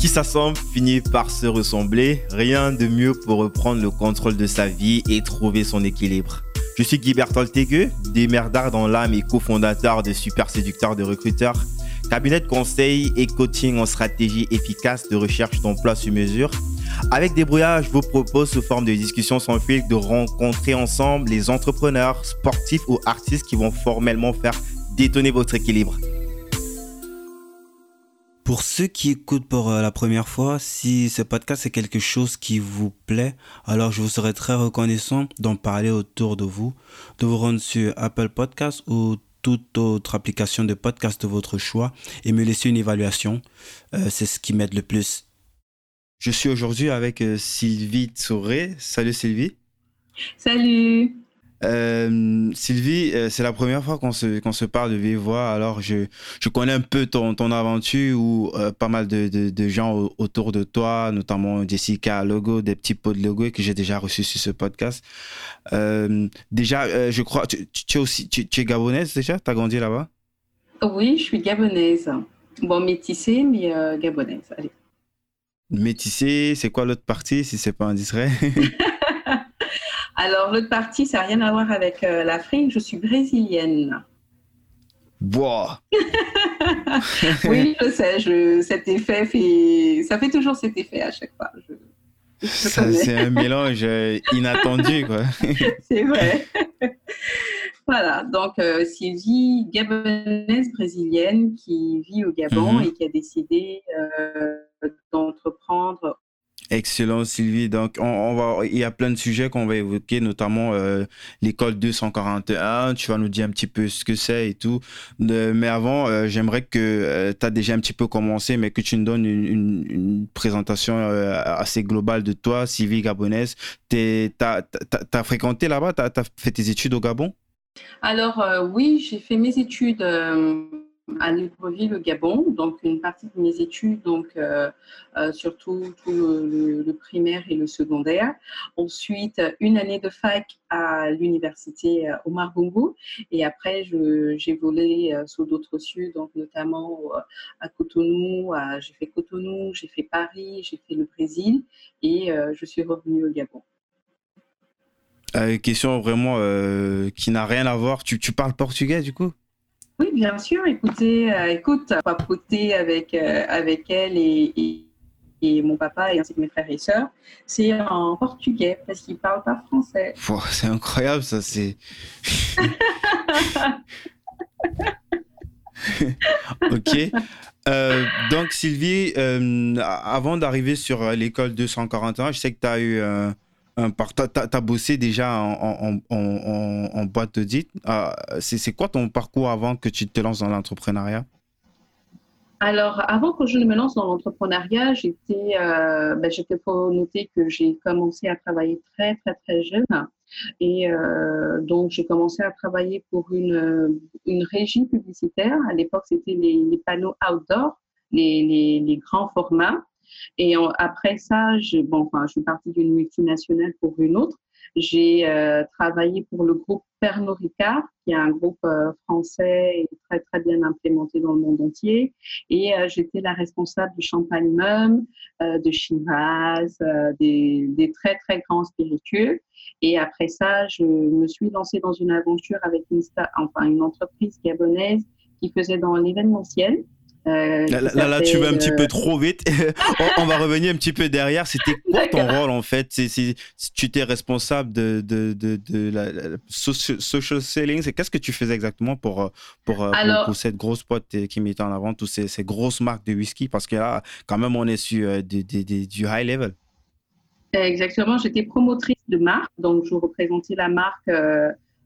Qui s'assemble finit par se ressembler. Rien de mieux pour reprendre le contrôle de sa vie et trouver son équilibre. Je suis Guy Berthold démerdard dans l'âme et cofondateur de Super Séducteur de Recruteurs, cabinet de conseil et coaching en stratégie efficace de recherche d'emploi sur mesure. Avec Débrouillard, je vous propose sous forme de discussion sans fil de rencontrer ensemble les entrepreneurs, sportifs ou artistes qui vont formellement faire détonner votre équilibre. Pour ceux qui écoutent pour euh, la première fois, si ce podcast est quelque chose qui vous plaît, alors je vous serais très reconnaissant d'en parler autour de vous, de vous rendre sur Apple Podcast ou toute autre application de podcast de votre choix et me laisser une évaluation. Euh, c'est ce qui m'aide le plus. Je suis aujourd'hui avec euh, Sylvie Touré. Salut Sylvie. Salut. Euh, Sylvie, euh, c'est la première fois qu'on se, qu'on se parle de vive voix. Alors, je, je connais un peu ton, ton aventure ou euh, pas mal de, de, de, gens autour de toi, notamment Jessica Logo, des petits pots de logo que j'ai déjà reçus sur ce podcast. déjà, je crois, tu, tu, es aussi, tu, tu es gabonaise déjà? Tu as grandi là-bas? Oui, je suis gabonaise. Bon, métissée, mais gabonaise. Allez. Métissée, c'est quoi l'autre partie si c'est pas indiscret? Alors, l'autre partie, ça n'a rien à voir avec euh, l'Afrique. Je suis brésilienne. Boah. oui, je sais. Je, cet effet fait, ça fait toujours cet effet à chaque fois. c'est un mélange euh, inattendu, quoi. c'est vrai. voilà. Donc, euh, Sylvie, gabonaise brésilienne qui vit au Gabon mhm. et qui a décidé d'entreprendre Excellent, Sylvie. Donc, on, va, il y a plein de sujets qu'on va évoquer, notamment euh, l'école 241. Tu vas nous dire un petit peu ce que c'est et tout. mais avant, euh, j'aimerais que euh, tu as déjà un petit peu commencé, mais que tu nous donnes une, présentation assez globale de toi, Sylvie gabonaise. Tu as, fréquenté là-bas? Tu as, fait tes études au Gabon? Alors, oui, j'ai fait mes études à Libreville, au Gabon. Donc, une partie de mes études, donc euh, euh, surtout tout le, primaire et le secondaire. Ensuite, une année de fac à l'université Omar euh, Bongo. Et après, j'ai volé sur d'autres cieux, donc notamment à Cotonou. J'ai fait Cotonou, j'ai fait Paris, j'ai fait le Brésil et je suis revenue au Gabon. question vraiment qui n'a rien à voir. Tu parles portugais du coup? Oui, bien sûr. Écoutez, euh, écoute, papoter avec, euh, avec elle et, et, mon papa et ainsi que mes frères et sœurs, c'est en portugais parce qu'ils ne parlent pas français. c'est incroyable, ça, c'est. ok. Euh, donc, Sylvie, avant d'arriver sur l'école 241, je sais que tu as eu tu as, bossé déjà en, en, en, boîte d'audit. Euh, c'est quoi ton parcours avant que tu te lances dans l'entrepreneuriat? Alors, avant que je ne me lance dans l'entrepreneuriat, j'étais, euh, ben, pour noter que j'ai commencé à travailler très, très, très jeune. Et euh, donc, j'ai commencé à travailler pour une, une régie publicitaire. À l'époque, c'était les, panneaux outdoor, les, les, grands formats. Et après ça, je, bon, je suis partie d'une multinationale pour une autre. J'ai euh, travaillé pour le groupe Pernod Ricard, qui est un groupe euh, français et très très bien implémenté dans le monde entier. Et euh, j'étais la responsable du champagne Mum, de Chivas, des, des, très très grands spiritueux. Et après ça, je me suis lancée dans une aventure avec une entreprise gabonaise qui faisait dans l'événementiel. Euh, là, là, tu vas un petit peu euh, trop vite. on, va revenir un petit peu derrière. C'était quoi ton rôle en fait? Si tu étais responsable de, de, de, la, social selling, qu'est-ce que tu faisais exactement pour, euh, pour, pour, cette grosse boîte qui mettait en avant toutes ces, ces, grosses marques de whisky? Parce que là, quand même, on est sur du, du high level. Exactement. J'étais promotrice de marque, donc je représentais la marque.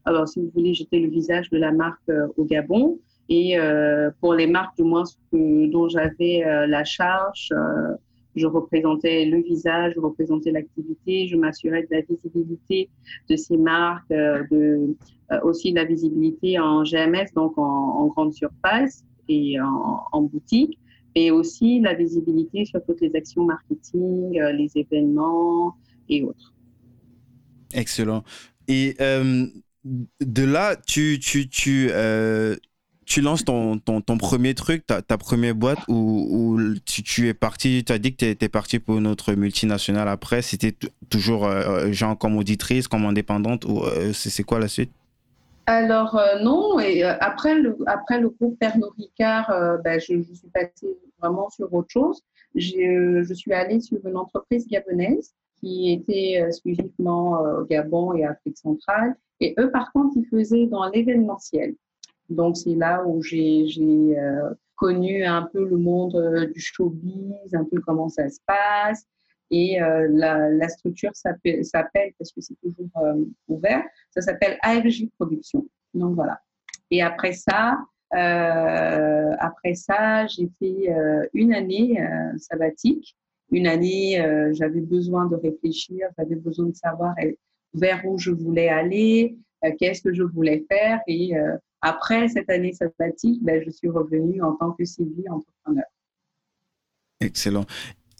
alors, si vous voulez, j'étais le visage de la marque au Gabon. Et euh, pour les marques, du moins, dont j'avais euh, la charge, euh, je représentais le visage, je représentais l'activité, je m'assurais de la visibilité de ces marques, de, aussi de la visibilité en GMS, donc en, grande surface et en, boutique, et aussi la visibilité sur toutes les actions marketing, les événements et autres. Excellent. Et de là, tu, tu, tu tu lances ton, ton, premier truc, ta, ta première boîte, où, tu, tu, es parti, tu as dit que tu étais parti pour une autre multinationale après, c'était toujours euh, genre comme auditrice, comme indépendante, ou c'est quoi la suite? Alors non, et après le après le groupe Pernod Ricard, ben, je, je, suis passée vraiment sur autre chose. je suis allée sur une entreprise gabonaise qui était exclusivement au Gabon et Afrique centrale. Et eux, par contre, ils faisaient dans l'événementiel. Donc, c'est là où j'ai euh, connu un peu le monde euh, du showbiz, un peu comment ça se passe. Et euh, la, structure s'appelle, parce que c'est toujours ouvert, ça s'appelle AFJ Production. Donc, voilà. Et après ça, après ça, j'ai fait une année sabbatique. Une année, j'avais besoin de réfléchir, j'avais besoin de savoir vers où je voulais aller, qu'est-ce que je voulais faire. Et après cette année sabbatique, ben, je suis revenue en tant que civil entrepreneur. Excellent.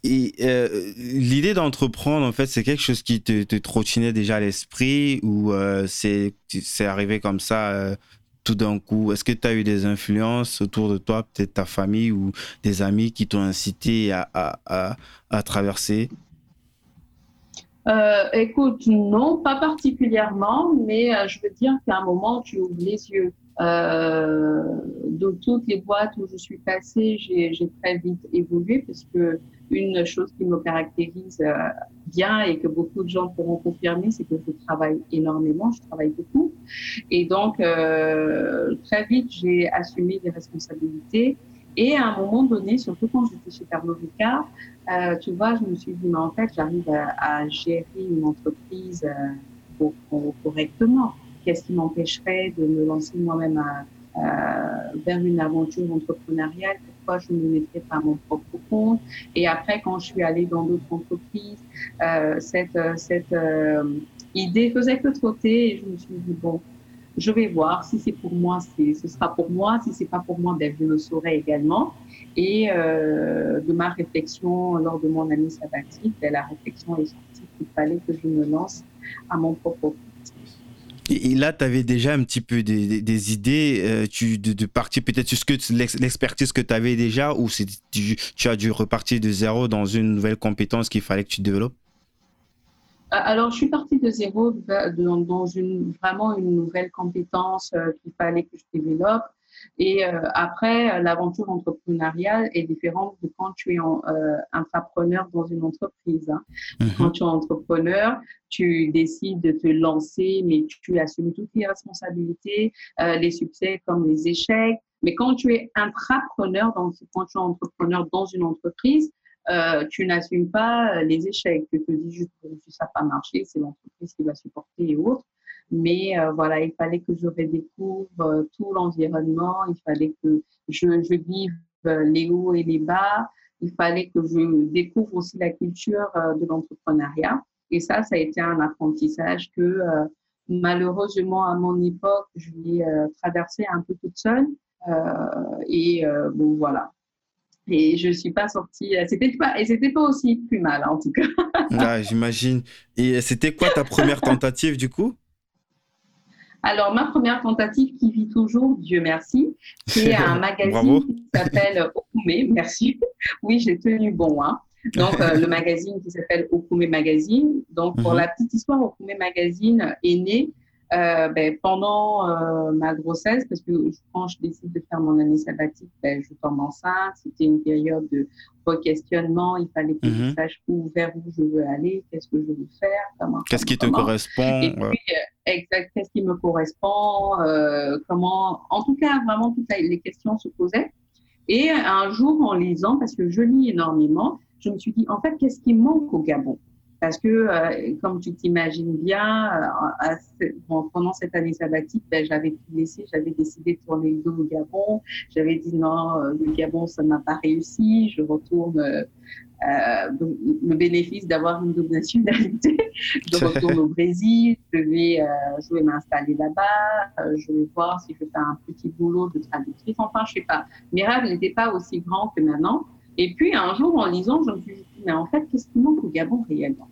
Euh, l'idée d'entreprendre, en fait, c'est quelque chose qui te, te trottinait déjà à l'esprit ou euh, c'est arrivé comme ça euh, tout d'un coup? Est-ce que tu as eu des influences autour de toi, peut-être ta famille ou des amis qui t'ont incité à, à, traverser? Écoute, non, pas particulièrement, mais je veux dire qu'à un moment, tu ouvres les yeux. Euh, de toutes les boîtes où je suis passée, j'ai très vite évolué parce que une chose qui me caractérise euh, bien et que beaucoup de gens pourront confirmer, c'est que je travaille énormément, je travaille beaucoup. Et donc, euh, très vite, j'ai assumé des responsabilités. Et à un moment donné, surtout quand j'étais chez Pernod Ricard, euh, tu vois, je me suis dit, mais en fait, j'arrive à, à, gérer une entreprise euh, correctement. Qu'est-ce qui m'empêcherait de me lancer moi-même vers une aventure entrepreneuriale? Pourquoi je ne me mettrais pas à mon propre compte? Et après, quand je suis allée dans d'autres entreprises, euh, cette, cette euh, idée faisait que trotter et je me suis dit, bon, je vais voir. Si c'est pour moi, ce sera pour moi. Si c'est pas pour moi, ben, je le saurai également. Et euh, de ma réflexion lors de mon année sabbatique, ben, la réflexion est sortie qu'il fallait que je me lance à mon propre. Et, là, tu avais déjà un petit peu des, idées euh, tu, de, partir peut-être sur l'expertise que tu avais déjà ou tu as dû repartir de zéro dans une nouvelle compétence qu'il fallait que tu développes? Alors, je suis partie de zéro dans une, vraiment une nouvelle compétence euh, qu'il fallait que je développe. Et euh, après, l'aventure entrepreneuriale est différente de quand tu es en, euh, entrepreneur dans une entreprise. Hein. Mhm. Quand tu es entrepreneur, tu décides de te lancer, mais tu assumes toutes les responsabilités, euh, les succès comme les échecs. Mais quand tu es intrapreneur, donc quand tu es entrepreneur dans une entreprise, euh, tu n'assumes pas les échecs. Tu te dis juste que ça n'a pas marché, c'est l'entreprise qui va supporter et autres. Mais euh, voilà, il fallait que je redécouvre euh, tout l'environnement, il fallait que je, vive euh, les hauts et les bas, il fallait que je découvre aussi la culture de l'entrepreneuriat. Et ça, ça a été un apprentissage que malheureusement à mon époque, je l'ai traversé un peu toute seule. et bon, voilà. Et je suis pas sortie. C'était pas et c'était pas aussi plus mal en tout cas. ah, J'imagine. Et c'était quoi ta première tentative du coup? Alors, ma première tentative qui vit toujours, Dieu merci, c'est un magazine qui s'appelle Okume. Merci. Oui, j'ai tenu bon. Hein. Donc, euh, le magazine qui s'appelle Okume Magazine. Donc, pour mhm. la petite histoire, Okume Magazine est né euh, ben, pendant euh, ma grossesse, parce que quand je décide de faire mon année sabbatique, ben, je tombe enceinte. C'était une période de questionnement. Il fallait que je mhm. sache où, vers où je veux aller, qu'est-ce que je veux faire, Qu'est-ce qui te correspond Et puis, euh, exact, qu'est-ce qui me correspond, comment. En tout cas, vraiment, toutes les questions se posaient. Et un jour, en lisant, parce que je lis énormément, je me suis dit, en fait, qu'est-ce qui manque au Gabon? Parce que, euh, comme tu t'imagines bien, euh, pendant cette année sabbatique, ben, j'avais tout laissé, j'avais décidé de tourner le dos au Gabon. J'avais dit non, euh, le Gabon, ça n'a pas réussi. Je retourne le bénéfice d'avoir une double nationalité. je retourne au Brésil, je vais, je vais m'installer là-bas, je vais voir si je fais un petit boulot de traductrice. Enfin, je sais pas. Mes rêves n'étaient pas aussi grands que maintenant. Et puis, un jour, en lisant, je me suis dit, mais en fait, qu'est-ce qui manque au Gabon réellement?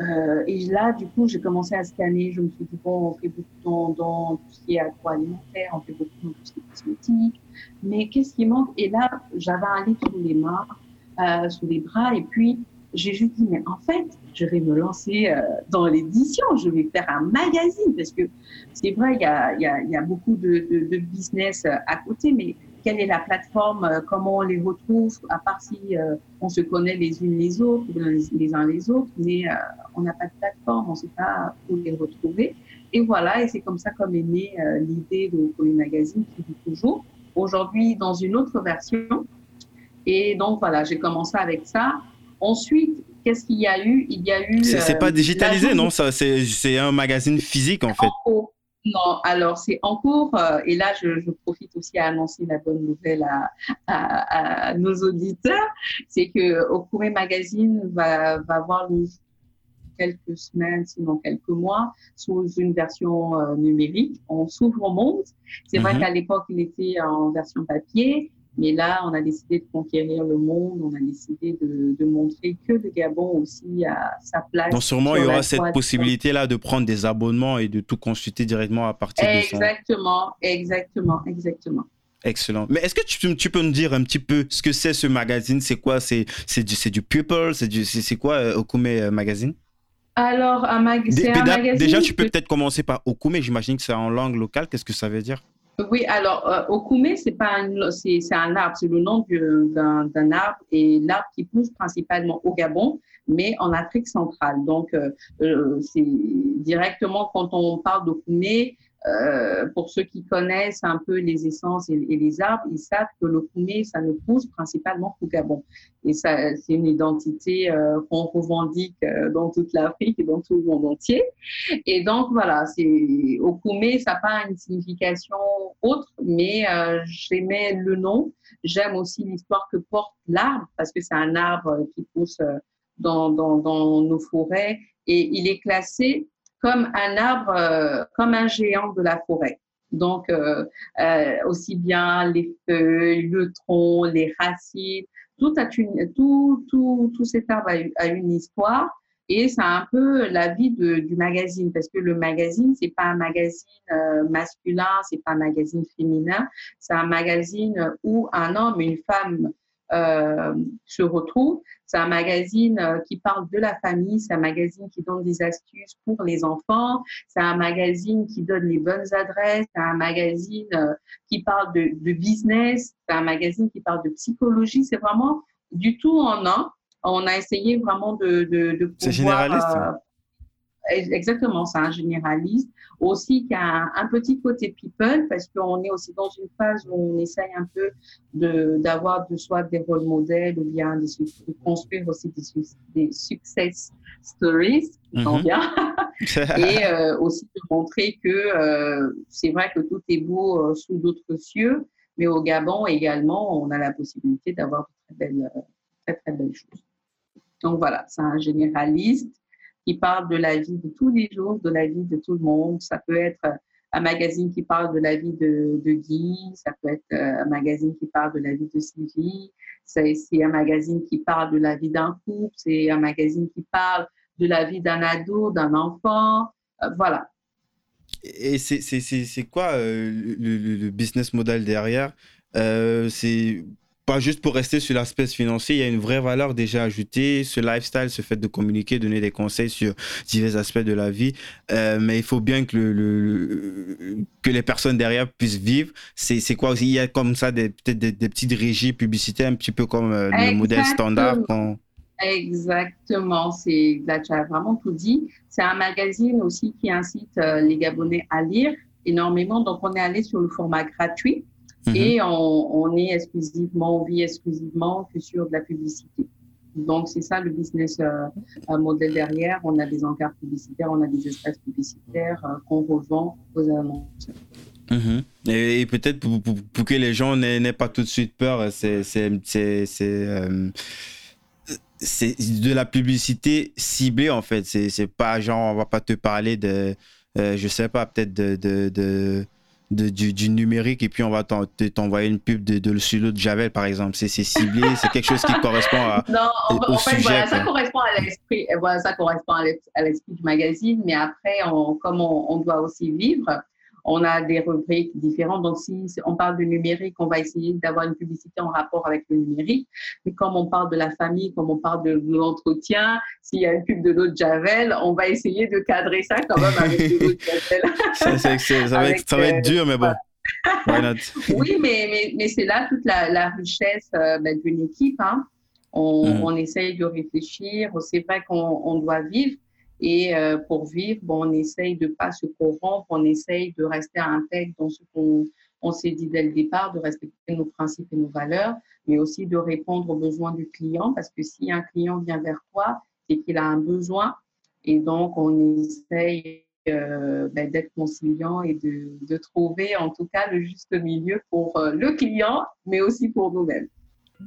Euh, et là, du coup, j'ai commencé à scanner. Je me suis dit, bon, on fait beaucoup dans, tout ce qui est agroalimentaire, on fait beaucoup dans tout ce qui est cosmétique. Mais qu'est-ce qui manque? Et là, j'avais un livre sous les mains, euh, sous les bras. Et puis, j'ai juste dit, mais en fait, je vais me lancer euh, dans l'édition. Je vais faire un magazine. Parce que c'est vrai, il y a, y, a, y a, beaucoup de, de, de business à côté, mais quelle est la plateforme, euh, comment on les retrouve, à part si euh, on se connaît les unes les autres, les, uns les autres, mais euh, on n'a pas de plateforme, on ne sait pas où les retrouver. Et voilà, et c'est comme ça comme est née l'idée de Comi Magazine qui vit toujours. Aujourd'hui, dans une autre version. Et donc voilà, j'ai commencé avec ça. Ensuite, qu'est-ce qu'il y a eu? Il y a eu. C'est pas digitalisé, non? Ça, c'est un magazine physique en fait. Non, alors c'est en cours, euh, et là je, je, profite aussi à annoncer la bonne nouvelle à, à, à nos auditeurs, c'est que Okure Magazine va, va voir quelques semaines, sinon quelques mois, sous une version euh, numérique. On s'ouvre au monde. C'est vrai mhm. qu'à l'époque, il était en version papier, mais là, on a décidé de conquérir le monde, on a décidé de, de montrer que le Gabon aussi a sa place. Donc sûrement, il y aura cette possibilité-là de prendre des abonnements et de tout consulter directement à partir de son... Exactement, exactement, exactement. Excellent. Mais est-ce que tu, tu, peux nous dire un petit peu ce que c'est ce magazine? C'est quoi? C'est du, du People? C'est quoi euh, Okume euh, Magazine? Alors, un, mag un magazine... Déjà, tu peux peut-être commencer par Okume. J'imagine que c'est en langue locale. Qu'est-ce que ça veut dire? Oui, alors, euh, Okume, c'est pas un, c'est, un arbre, c'est le nom d'un, d'un arbre et l'arbre qui pousse principalement au Gabon, mais en Afrique centrale. Donc, euh, euh c'est directement quand on parle d'Okoumé, euh, pour ceux qui connaissent un peu les essences et, les arbres, ils savent que le koumé, ça ne pousse principalement qu'au Gabon. Et ça, c'est une identité euh, qu'on revendique euh, dans toute l'Afrique et dans tout le monde entier. Et donc, voilà, c'est, au koumé, ça n'a pas une signification autre, mais j'aimais le nom. J'aime aussi l'histoire que porte l'arbre, parce que c'est un arbre qui pousse dans nos forêts. Et il est classé comme un arbre, euh, comme un géant de la forêt. Donc, euh, euh, aussi bien les feuilles, le tronc, les racines, tout, a une, tout, tout, tout cet arbre a, une histoire et c'est un peu la vie de, du magazine parce que le magazine c'est pas un magazine masculin, c'est pas un magazine féminin, c'est un magazine où un homme une femme euh, se retrouve. C'est un magazine euh, qui parle de la famille, c'est un magazine qui donne des astuces pour les enfants, c'est un magazine qui donne les bonnes adresses, c'est un magazine euh, qui parle de, de business, c'est un magazine qui parle de psychologie. C'est vraiment du tout en un. On a essayé vraiment de, de, de pouvoir. C'est généraliste. Exactement, c'est un généraliste. Aussi qui a un, petit côté people parce qu'on est aussi dans une phase où on essaye un peu de d'avoir de soit des rôles modèles ou bien de, construire aussi des, des success stories, mm bien, et euh, aussi de montrer que euh, c'est vrai que tout est beau euh, sous d'autres cieux, mais au Gabon également, on a la possibilité d'avoir de très belles, très très belles choses. Donc voilà, c'est un généraliste qui parle de la vie de tous les jours, de la vie de tout le monde. Ça peut être un magazine qui parle de la vie de, Guy, ça peut être euh, un magazine qui parle de la vie de Sylvie, c'est un magazine qui parle de la vie d'un couple, c'est un magazine qui parle de la vie d'un ado, d'un enfant, euh, voilà. Et c'est quoi euh, le, le, business model derrière? C'est pas juste pour rester sur l'aspect financier, il y a une vraie valeur déjà ajoutée. Ce lifestyle, ce fait de communiquer, donner des conseils sur divers aspects de la vie. Euh, mais il faut bien que, le, que les personnes derrière puissent vivre. C'est quoi Il y a comme ça peut-être des, des, petites régies publicitaires, un petit peu comme euh, le modèle standard. Exactement, c'est là tu as vraiment tout dit. C'est un magazine aussi qui incite euh, les Gabonais à lire énormément. Donc on est allé sur le format gratuit. Mhm. Et on, est exclusivement, on vit exclusivement que sur de la publicité. Donc, c'est ça le business euh, modèle derrière. On a des encarts publicitaires, on a des espaces publicitaires euh, qu'on revend aux annonceurs. Mhm. Et, peut-être pour, pour, que les gens n'aient pas tout de suite peur, c'est euh, c'est de la publicité ciblée en fait. C'est pas genre, on va pas te parler de, je sais pas, peut-être de, de de, du, numérique et puis on va t'envoyer une pub de, de, sur de Javel, par exemple. C'est ciblé, c'est quelque chose qui correspond à. Non, en, fait, voilà, ça correspond à l'esprit voilà, du magazine, mais après, on, comme on, on, doit aussi vivre, on a des rubriques différentes. Donc, si on parle de numérique, on va essayer d'avoir une publicité en rapport avec le numérique. Mais comme on parle de la famille, comme on parle de, l'entretien, s'il y a une pub de l'eau de Javel, on va essayer de cadrer ça quand même avec de l'eau de Javel. ça, va être, dur, mais bon. oui, mais, mais, c'est là toute la, richesse euh, ben, d'une équipe. Hein. On, mm. on, essaye de réfléchir. C'est vrai qu'on doit vivre. Et euh, pour vivre, bon, on essaye de pas se corrompre, on essaye de rester intègre dans ce qu'on on s'est dit dès le départ, de respecter nos principes et nos valeurs, mais aussi de répondre aux besoins du client, parce que si un client vient vers toi, c'est qu'il a un besoin, et donc on essaye euh, ben, d'être conciliant et de, de, trouver en tout cas le juste milieu pour euh, le client, mais aussi pour nous-mêmes.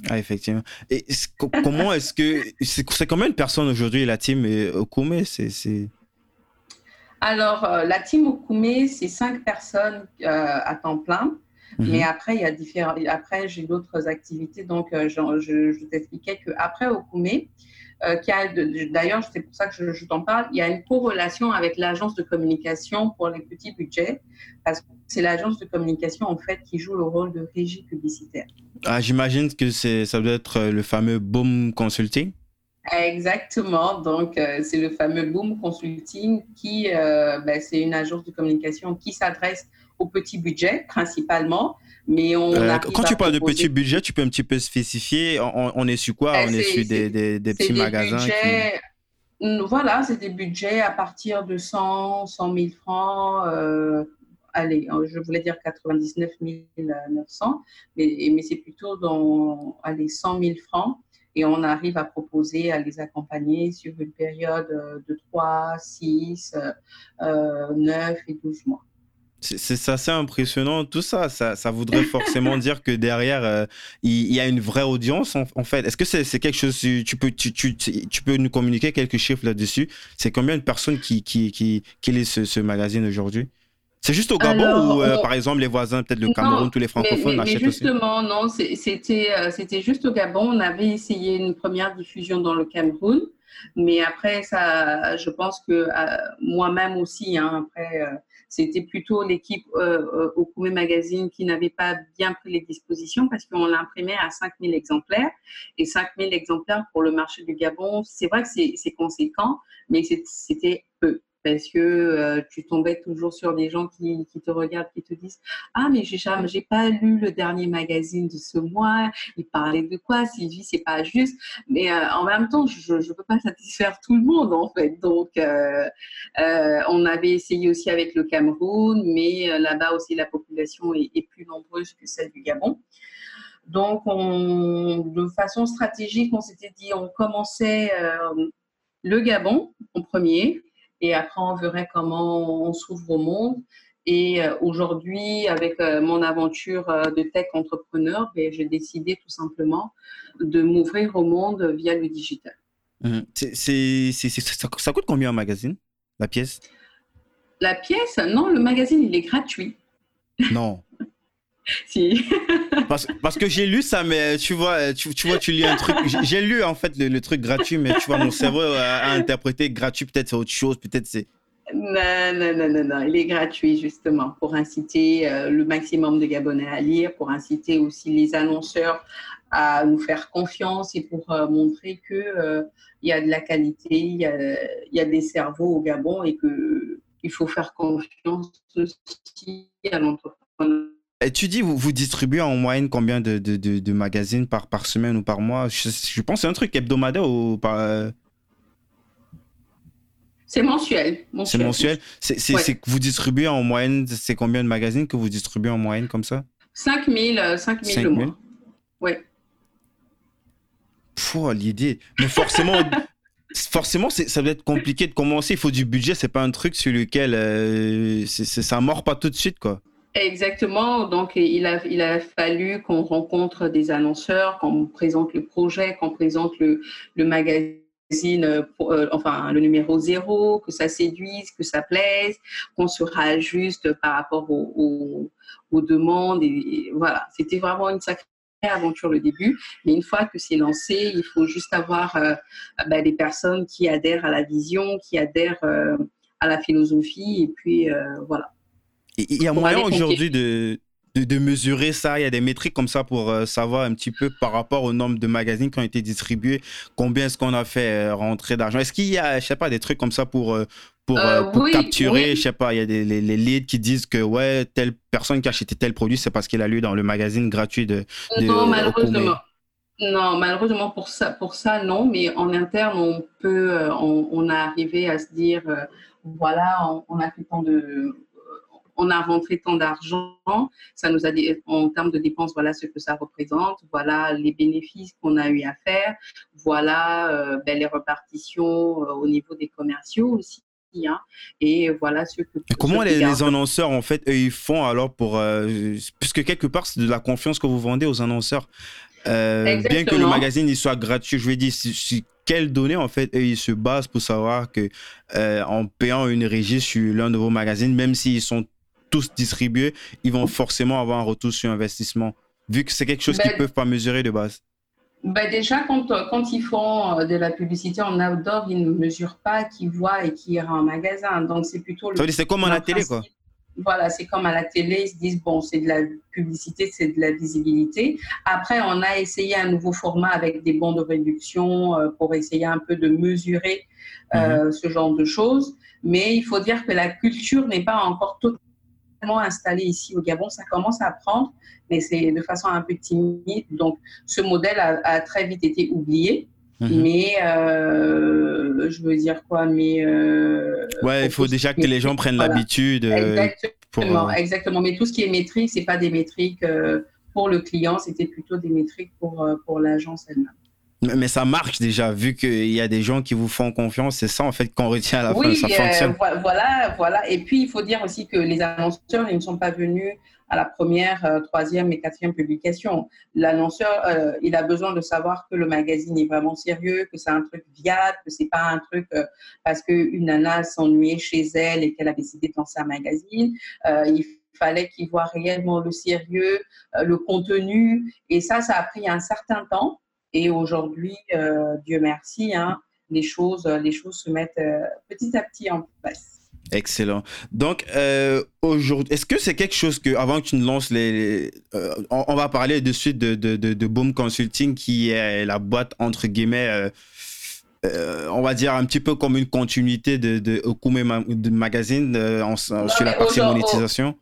Ah, effectivement. Et comment est-ce que. C'est combien de personnes aujourd'hui la team Okume c'est, Alors, euh, la team Okume, c'est cinq personnes euh, à temps plein. Mhm. Mais après, il y a différents. Après, j'ai d'autres activités. Donc, euh, je, je, t'expliquais qu'après Okume, d'ailleurs, c'est pour ça que je, je t'en parle, il y a une corrélation avec l'agence de communication pour les petits budgets, parce que c'est l'agence de communication en fait qui joue le rôle de régie publicitaire. Ah, j'imagine que ça doit être euh, le fameux Boom Consulting. Exactement. Donc, euh, c'est le fameux Boom Consulting qui, euh, ben, c'est une agence de communication qui s'adresse au petit budget principalement. Mais on quand tu parles de petit budget, tu peux un petit peu spécifier. On, est sur quoi? Ben, On est, sur des, des, petits magasins. Voilà, c'est des budgets à partir de 100, 100 000 francs allez, euh, je voulais dire 99 900, mais, mais c'est plutôt dans allez, 100 000 francs. Et on arrive à proposer à les accompagner sur une période euh, de 3, 6, 9 et 12 mois. C'est assez impressionnant. Tout ça, ça, ça voudrait forcément dire que derrière, euh, il, y a une vraie audience, en, fait. Est-ce que c'est quelque chose, tu peux, tu, tu, tu, peux nous communiquer quelques chiffres là-dessus? C'est combien de personnes qui, qui, qui, qui lisent ce, ce magazine aujourd'hui? C'est juste au Gabon ou, euh, par exemple, les voisins, peut-être le Cameroun, tous les francophones l'achètent aussi? Justement, non, c'était euh, c'était juste au Gabon. On avait essayé une première diffusion dans le Cameroun, mais après, ça, je pense que euh, moi-même aussi, hein, après, c'était plutôt l'équipe au Koumé Magazine qui n'avait pas bien pris les dispositions parce qu'on l'imprimait à 5000 exemplaires. Et 5000 exemplaires pour le marché du Gabon, c'est vrai que c'est conséquent, mais c'était peu parce que euh, tu tombais toujours sur des gens qui, te regardent, qui te disent Ah, mais j'ai j'ai pas lu le dernier magazine de ce mois. Il parlait de quoi Sylvie, c'est pas juste. Mais euh, en même temps, je ne peux pas satisfaire tout le monde en fait. Donc, euh, on avait essayé aussi avec le Cameroun, mais là-bas aussi la population est, est, plus nombreuse que celle du Gabon. Donc, on, de façon stratégique, on s'était dit on commençait le Gabon en premier et après on verrait comment on s'ouvre au monde. Et euh, aujourd'hui, avec euh, mon aventure euh, de tech entrepreneur, ben, j'ai décidé tout simplement de m'ouvrir au monde via le digital. Mmh. ça, coûte combien un magazine, la pièce? La pièce? Non, le magazine, il est gratuit. Non. si. Parce, que j'ai lu ça, mais tu vois, tu, vois, tu lis un truc. J'ai lu en fait le, truc gratuit, mais tu vois, mon cerveau a, interprété gratuit, peut-être c'est autre chose, peut-être c'est. Non, non, non, non, non, il est gratuit justement pour inciter euh, le maximum de Gabonais à lire, pour inciter aussi les annonceurs à nous faire confiance et pour euh, montrer que euh, y a de la qualité, il y a, y a, des cerveaux au Gabon et que il faut faire confiance aussi à l'entrepreneur tu dis, vous, vous distribuez en moyenne combien de, de, de, magazines par, par semaine ou par mois? Je, pense que c'est un truc hebdomadaire ou par. Euh, c'est mensuel. C'est mensuel? C'est que vous distribuez en moyenne, c'est combien de magazines que vous distribuez en moyenne comme ça? 5000 5000 euh, le mois. Oui. l'idée. Mais forcément, forcément ça doit être compliqué de commencer. Il faut du budget. C'est pas un truc sur lequel euh, ça mord pas tout de suite, quoi. Exactement. Donc, il a, il a fallu qu'on rencontre des annonceurs, qu'on présente le projet, qu'on présente le, le magazine magazine, enfin le numéro zéro, que ça séduise, que ça plaise, qu'on se réajuste par rapport aux, demandes. Et, voilà, c'était vraiment une sacrée aventure le début. Mais une fois que c'est lancé, il faut juste avoir bah, des personnes qui adhèrent à la vision, qui adhèrent à la philosophie. Et puis voilà. Il y a moyen aujourd'hui de, de, mesurer ça Il y a des métriques comme ça pour euh, savoir un petit peu par rapport au nombre de magazines qui ont été distribués, combien est-ce qu'on a fait euh, rentrer d'argent Est-ce qu'il y a, je sais pas, des trucs comme ça pour, euh, pour, capturer Je sais pas, il y a des les, leads qui disent que ouais, telle personne qui a acheté tel produit, c'est parce qu'il a lu dans le magazine gratuit de. non, malheureusement. Non, malheureusement pour ça, pour ça, non. Mais en interne, on peut, on, on a arrivé à se dire, voilà, on, on a fait tant de on a rentré tant d'argent, ça nous a dit, en termes de dépenses, voilà ce que ça représente, voilà les bénéfices qu'on a eu à faire, voilà euh, ben, les repartitions euh, au niveau des commerciaux aussi. Hein, et voilà ce que. comment les, annonceurs, en fait, eux, ils font alors pour. Euh, puisque quelque part, c'est de la confiance que vous vendez aux annonceurs. bien que le magazine il soit gratuit, je veux dire, si, quelles données en fait eux, ils se basent pour savoir que en payant une régie sur l'un de vos magazines, même s'ils sont tous distribués, ils vont forcément avoir un retour sur investissement, vu que c'est quelque chose qu'ils ne ben, peuvent pas mesurer de base. Ben déjà, quand, quand ils font euh, de la publicité en outdoor, ils ne mesurent pas qui voit et qui ira en magasin. Donc, c'est plutôt le. C'est comme à la télé, quoi. Voilà, c'est comme à la télé, ils se disent, bon, c'est de la publicité, c'est de la visibilité. Après, on a essayé un nouveau format avec des bons de réduction euh, pour essayer un peu de mesurer euh, mhm. ce genre de choses. Mais il faut dire que la culture n'est pas encore totalement installé ici au Gabon. Ça commence à prendre, mais c'est de façon un peu timide. Donc, ce modèle a, très vite été oublié. Mhm. Mais euh, je veux dire quoi Mais euh, ouais, il faut déjà que les gens prennent l'habitude. Euh, exactement, exactement. Mais tout ce qui est métrique, c'est pas des métriques pour le client, c'était plutôt des métriques pour pour l'agence elle-même. Mais ça marche déjà, vu qu'il y a des gens qui vous font confiance. C'est ça, en fait, qu'on retient à la fin. Ça euh, fonctionne. voilà, voilà. Et puis, il faut dire aussi que les annonceurs, ils ne sont pas venus à la première, euh, troisième et quatrième publication. L'annonceur, euh, il a besoin de savoir que le magazine est vraiment sérieux, que c'est un truc viable, que c'est pas un truc parce qu'une nana s'ennuyait chez elle et qu'elle a décidé de lancer un magazine. il fallait qu'il voit réellement le sérieux, le contenu. Et ça, ça a pris un certain temps. Et aujourd'hui, euh, Dieu merci, hein, les, choses, les choses se mettent euh, petit à petit en place. Excellent. Donc, euh, aujourd'hui, est-ce que c'est quelque chose que, avant que tu ne lances les. on, va parler de suite de, de, de, Boom Consulting, qui est la boîte, entre guillemets, on va dire un petit peu comme une continuité de, de Okume Magazine sur la partie monétisation?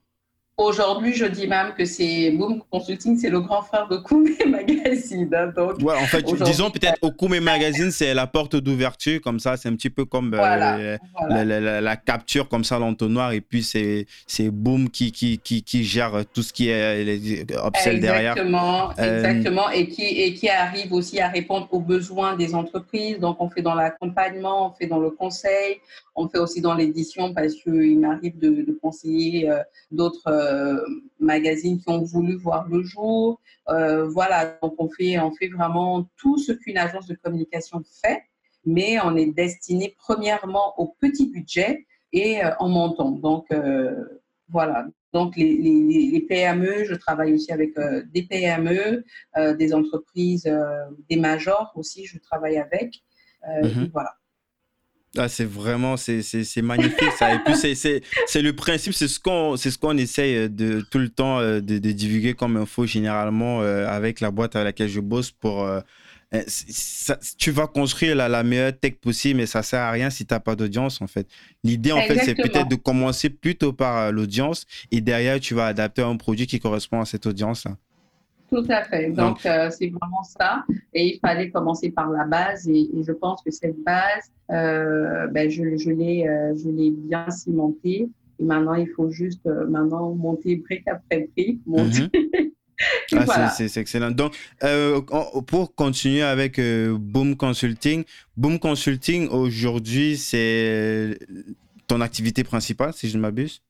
Aujourd'hui, je dis même que c'est Boom Consulting, c'est le grand frère de Koumé Magazine. Hein, donc, ouais, en fait, disons peut-être Okume Magazine, c'est la porte d'ouverture, comme ça, c'est un petit peu comme euh, La, capture comme ça, l'entonnoir, et puis c'est Boom qui, qui, qui, qui, gère tout ce qui est les, upsell derrière. Exactement, euh, exactement, et qui, et qui arrive aussi à répondre aux besoins des entreprises. Donc, on fait dans l'accompagnement, on fait dans le conseil, on fait aussi dans l'édition parce qu'il m'arrive de, de, conseiller euh, d'autres euh, magazines qui ont voulu voir le jour. Euh, voilà, donc on fait, on fait vraiment tout ce qu'une agence de communication fait, mais on est destiné premièrement au petit budget et euh, en montant. Donc voilà, donc les, les, PME, je travaille aussi avec des PME, des entreprises, des majors aussi, je travaille avec. Mhm. Voilà. Ah, c'est vraiment, c'est magnifique ça. Et puis, c'est le principe, c'est ce qu'on ce qu'on essaye euh, de, tout le temps euh, de, de, divulguer comme info généralement euh, avec la boîte à laquelle je bosse pour. tu vas construire la, la, meilleure tech possible, mais ça sert à rien si tu n'as pas d'audience en fait. L'idée en fait, c'est peut-être de commencer plutôt par l'audience et derrière, tu vas adapter un produit qui correspond à cette audience-là. Tout à fait. Donc, euh, c'est vraiment ça. Et il fallait commencer par la base. Et, je pense que cette base, euh, ben, je, je l'ai euh, bien cimentée. Et maintenant, il faut juste maintenant monter brique après brique. Monter. Mhm. Ah, c'est excellent. Donc, pour continuer avec Boom Consulting, Boom Consulting, aujourd'hui, c'est ton activité principale, si je ne m'abuse?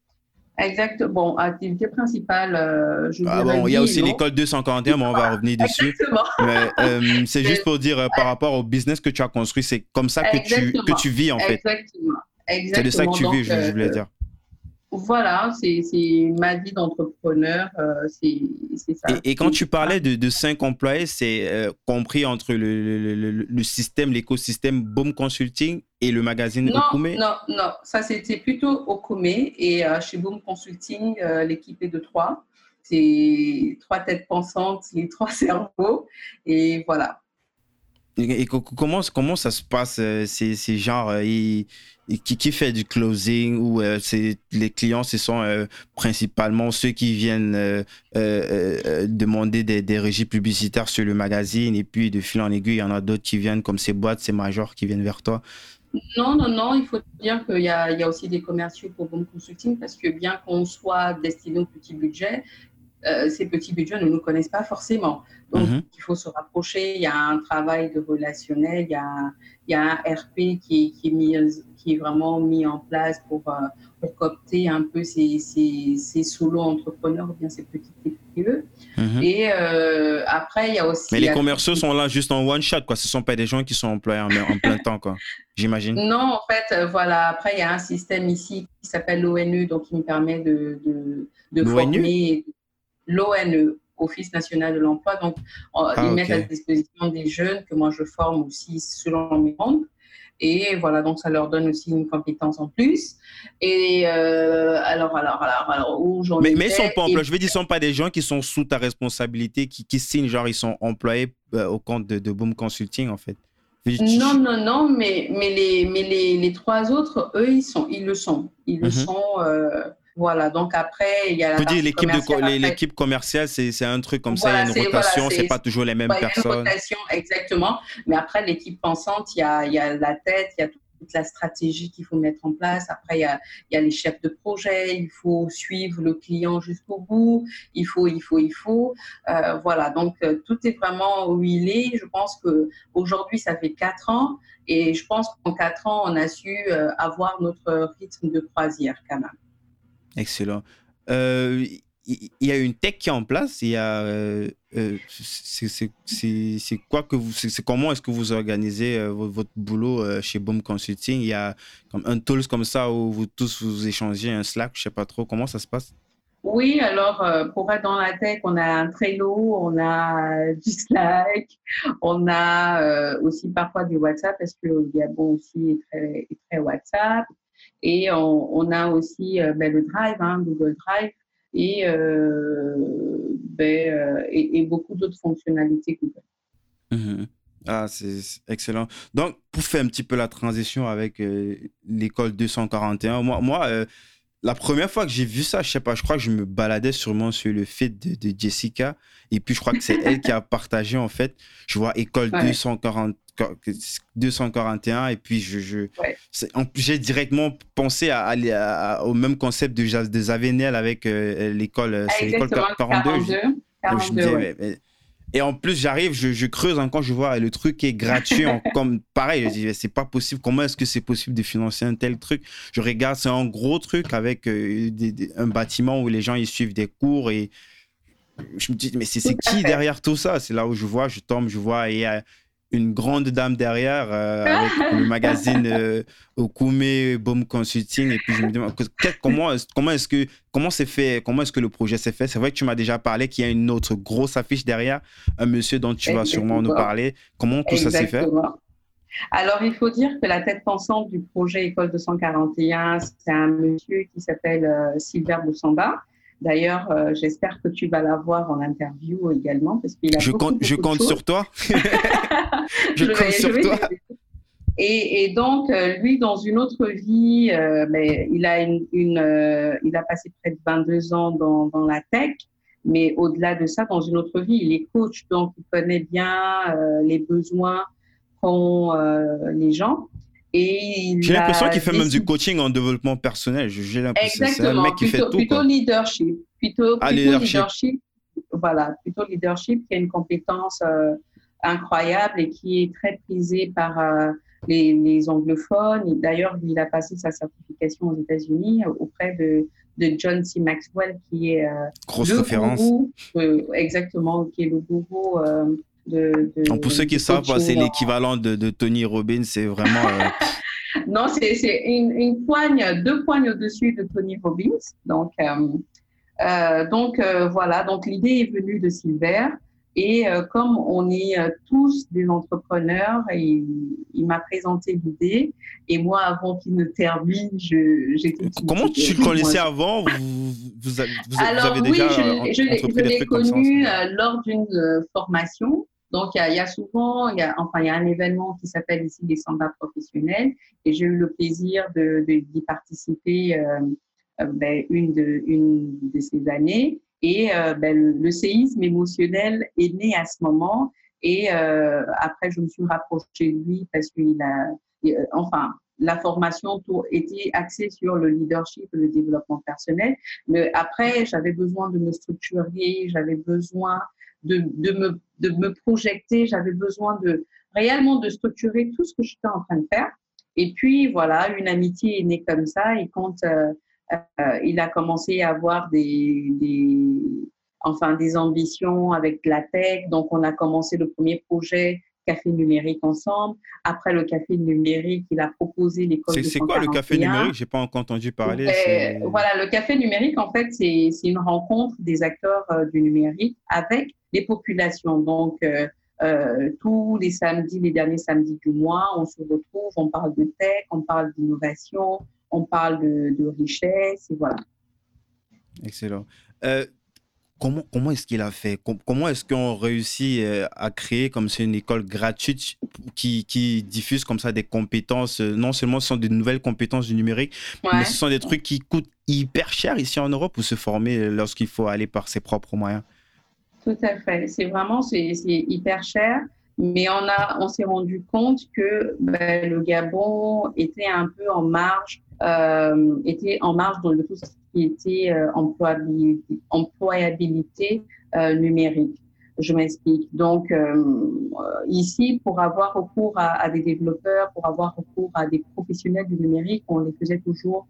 Exact. Bon, activité principale, euh, je ah bon, il y a aussi l'école 241, mais on va revenir dessus. Euh, c'est juste pour dire par rapport au business que tu as construit, c'est comme ça que tu, que tu vis en fait. Exactement. C'est de ça que tu vis, je voulais dire. Voilà, c'est ma vie d'entrepreneur, euh, c'est ça. Et, quand tu parlais de, de cinq employés, c'est euh, compris entre le, le, le, système, l'écosystème Boom Consulting et le magazine non, Okume? Non, non, ça c'était plutôt Okume et euh, chez Boom Consulting, l'équipe est de trois. C'est trois têtes pensantes, les trois cerveaux et voilà. Et, comment, comment ça se passe, ces, ces genres qui, fait du closing ou euh, les clients ce sont euh, principalement ceux qui viennent euh, demander des, des, régies publicitaires sur le magazine. Et puis de fil en aiguille il y en a d'autres qui viennent comme ces boîtes ces majors qui viennent vers toi. Non, non, non, il faut dire qu'il y, a aussi des commerciaux pour Boom Consulting parce que bien qu'on soit destiné au petit budget, ces petits budgets ne nous connaissent pas forcément. Donc, mhm. il faut se rapprocher. Il y a un travail de relationnel, il y a, il y a un RP qui, qui, est mis, qui est vraiment mis en place pour, euh, pour coopter un peu ces, ces, ces solo-entrepreneurs ou bien ces petites TPE. Mhm. Et euh, après, il y a aussi. Mais les commerciaux sont là juste en one shot, quoi. Ce ne sont pas des gens qui sont employés en, en plein temps, quoi. J'imagine. Non, en fait, euh, voilà. Après, il y a un système ici qui s'appelle l'ONE, donc qui me permet de, de, de former l'ONE. Office national de l'emploi. Donc, ah, ils mettent à disposition des jeunes que moi je forme aussi selon mes membres. Et voilà, donc ça leur donne aussi une compétence en plus. Et euh, alors, alors, alors, alors, où j'en Mais, mais ils sont pas employés. Je veux dire, ils sont pas des gens qui sont sous ta responsabilité, qui, qui signent, genre, ils sont employés euh, au compte de, de, Boom Consulting, en fait. Non, non, non, mais, mais, les, mais les, les trois autres, eux, ils, sont, ils le sont. Ils le mhm. sont. Euh, voilà, donc après, il y a la l'équipe l'équipe commerciale, c'est un truc comme ça, il y a une rotation, c'est pas toujours les mêmes personnes. Une rotation, exactement. Mais après, l'équipe pensante, il y a, il y a la tête, il y a toute la stratégie qu'il faut mettre en place. Après, il y a, il y a les chefs de projet, il faut suivre le client jusqu'au bout, il faut, il faut, il faut. Euh, voilà, donc euh, tout est vraiment où il est. Je pense qu'aujourd'hui, ça fait quatre ans et je pense qu'en quatre ans, on a su euh, avoir notre rythme de croisière quand même. Excellent. Euh, il y a une tech qui est en place. Il y a, euh, euh, c'est quoi que vous, c'est comment est-ce que vous organisez votre, boulot chez Boom Consulting? Il y a comme un tools comme ça où vous tous vous échangez un Slack, je sais pas trop comment ça se passe? Oui, alors pour être dans la tech, on a un Trello, on a du Slack, on a aussi parfois du WhatsApp parce que bon aussi est est très WhatsApp. Et on, a aussi euh, ben, le Drive, hein, Google Drive, et, euh, ben, euh, et, et, beaucoup d'autres fonctionnalités Google. Mhm. Ah, c'est excellent. Donc, pour faire un petit peu la transition avec l'école 241, moi, moi la première fois que j'ai vu ça, je sais pas, je crois que je me baladais sûrement sur le feed de, Jessica. Et puis, je crois que c'est elle qui a partagé, en fait. Je vois école 240, 241 et puis je, je j'ai directement pensé à, au même concept de, de Zavenel avec euh, l'école euh, c'est l'école 42, et en plus j'arrive je, creuse encore je vois le truc est gratuit comme pareil je dis c'est pas possible comment est-ce que c'est possible de financer un tel truc? Je regarde c'est un gros truc avec euh, un bâtiment où les gens ils suivent des cours et je me dis mais c'est qui derrière tout ça? C'est là où je vois je tombe je vois et une grande dame derrière euh, avec le magazine euh, Okume Bomb Consulting et puis je me demande comment comment est-ce que comment c'est fait comment est-ce que le projet s'est fait? C'est vrai que tu m'as déjà parlé qu'il y a une autre grosse affiche derrière un monsieur dont tu vas sûrement nous parler. Comment tout ça s'est fait? Alors, il faut dire que la tête pensante du projet École 241, c'est un monsieur qui s'appelle euh, Silver Boussamba, D'ailleurs, euh, j'espère que tu vas l'avoir en interview également parce qu'il a je compte, je compte sur toi. je, compte sur toi. Et, donc, euh, lui, dans une autre vie, euh, mais il, a une, il a passé près de 22 ans dans, dans la tech, mais au-delà de ça, dans une autre vie, il est coach, donc il connaît bien les besoins qu'ont les gens. J'ai l'impression qu'il fait même du coaching en développement personnel. J'ai l'impression c'est un mec qui fait tout. Plutôt leadership. Plutôt, ah, leadership. Voilà, plutôt leadership qui a une compétence euh, incroyable et qui est très prisée par euh, les, les, anglophones. D'ailleurs, il a passé sa certification aux États-Unis auprès de, de John C. Maxwell, qui est Grosse le référence. exactement, qui est le gourou de, de, Pour ceux qui savent, c'est l'équivalent de, de, Tony Robbins, c'est vraiment. non, c'est une, une, poigne, deux poignes au-dessus de Tony Robbins. Donc, donc voilà, donc l'idée est venue de Silver. Et euh, comme on est euh, tous des entrepreneurs, il, il m'a présenté l'idée. Et moi, avant qu'il ne termine, j'étais. Comment tu le connaissais avant? Vous, vous, avez, vous, Alors, avez oui, déjà je, je l'ai connu euh, lors d'une formation. Donc, il y, y, a souvent, y a, enfin, il y a un événement qui s'appelle ici les samba professionnels. Et j'ai eu le plaisir d'y de, participer euh, ben, une, de, une de ces années. Et euh, ben, le, séisme émotionnel est né à ce moment. Et euh, après, je me suis rapprochée de lui parce qu'il a, euh, enfin, la formation était axée sur le leadership le développement personnel. Mais après, j'avais besoin de me structurer, j'avais besoin de, de, me, de me projeter, j'avais besoin de réellement de structurer tout ce que j'étais en train de faire. Et puis, voilà, une amitié est née comme ça. Et quand euh, euh, il a commencé à avoir des, des, enfin, des ambitions avec la tech. Donc, on a commencé le premier projet café numérique ensemble. Après le café numérique, il a proposé l'école. C'est quoi le café numérique? J'ai pas encore entendu parler. voilà, le café numérique, en fait, c'est une rencontre des acteurs euh, du numérique avec les populations. Donc, euh, euh, tous les samedis, les derniers samedis du mois, on se retrouve, on parle de tech, on parle d'innovation, on parle de, richesse, et voilà. Excellent. Euh, comment comment est-ce qu'il a fait? Comment est-ce qu'on réussit euh, à créer comme c'est une école gratuite qui, qui, diffuse comme ça des compétences euh, Non seulement ce sont de nouvelles compétences du numérique, mais ce sont des trucs qui coûtent hyper cher ici en Europe pour se former lorsqu'il faut aller par ses propres moyens? Tout à fait. C'est vraiment c'est hyper cher. Mais on, a, on s'est rendu compte que ben, le Gabon était un peu en marge euh, était en marge de tout ce qui était euh, employabilité, employabilité euh, numérique. Je m'explique. Donc, ici, pour avoir recours à, à, des développeurs, pour avoir recours à des professionnels du numérique, on les faisait toujours,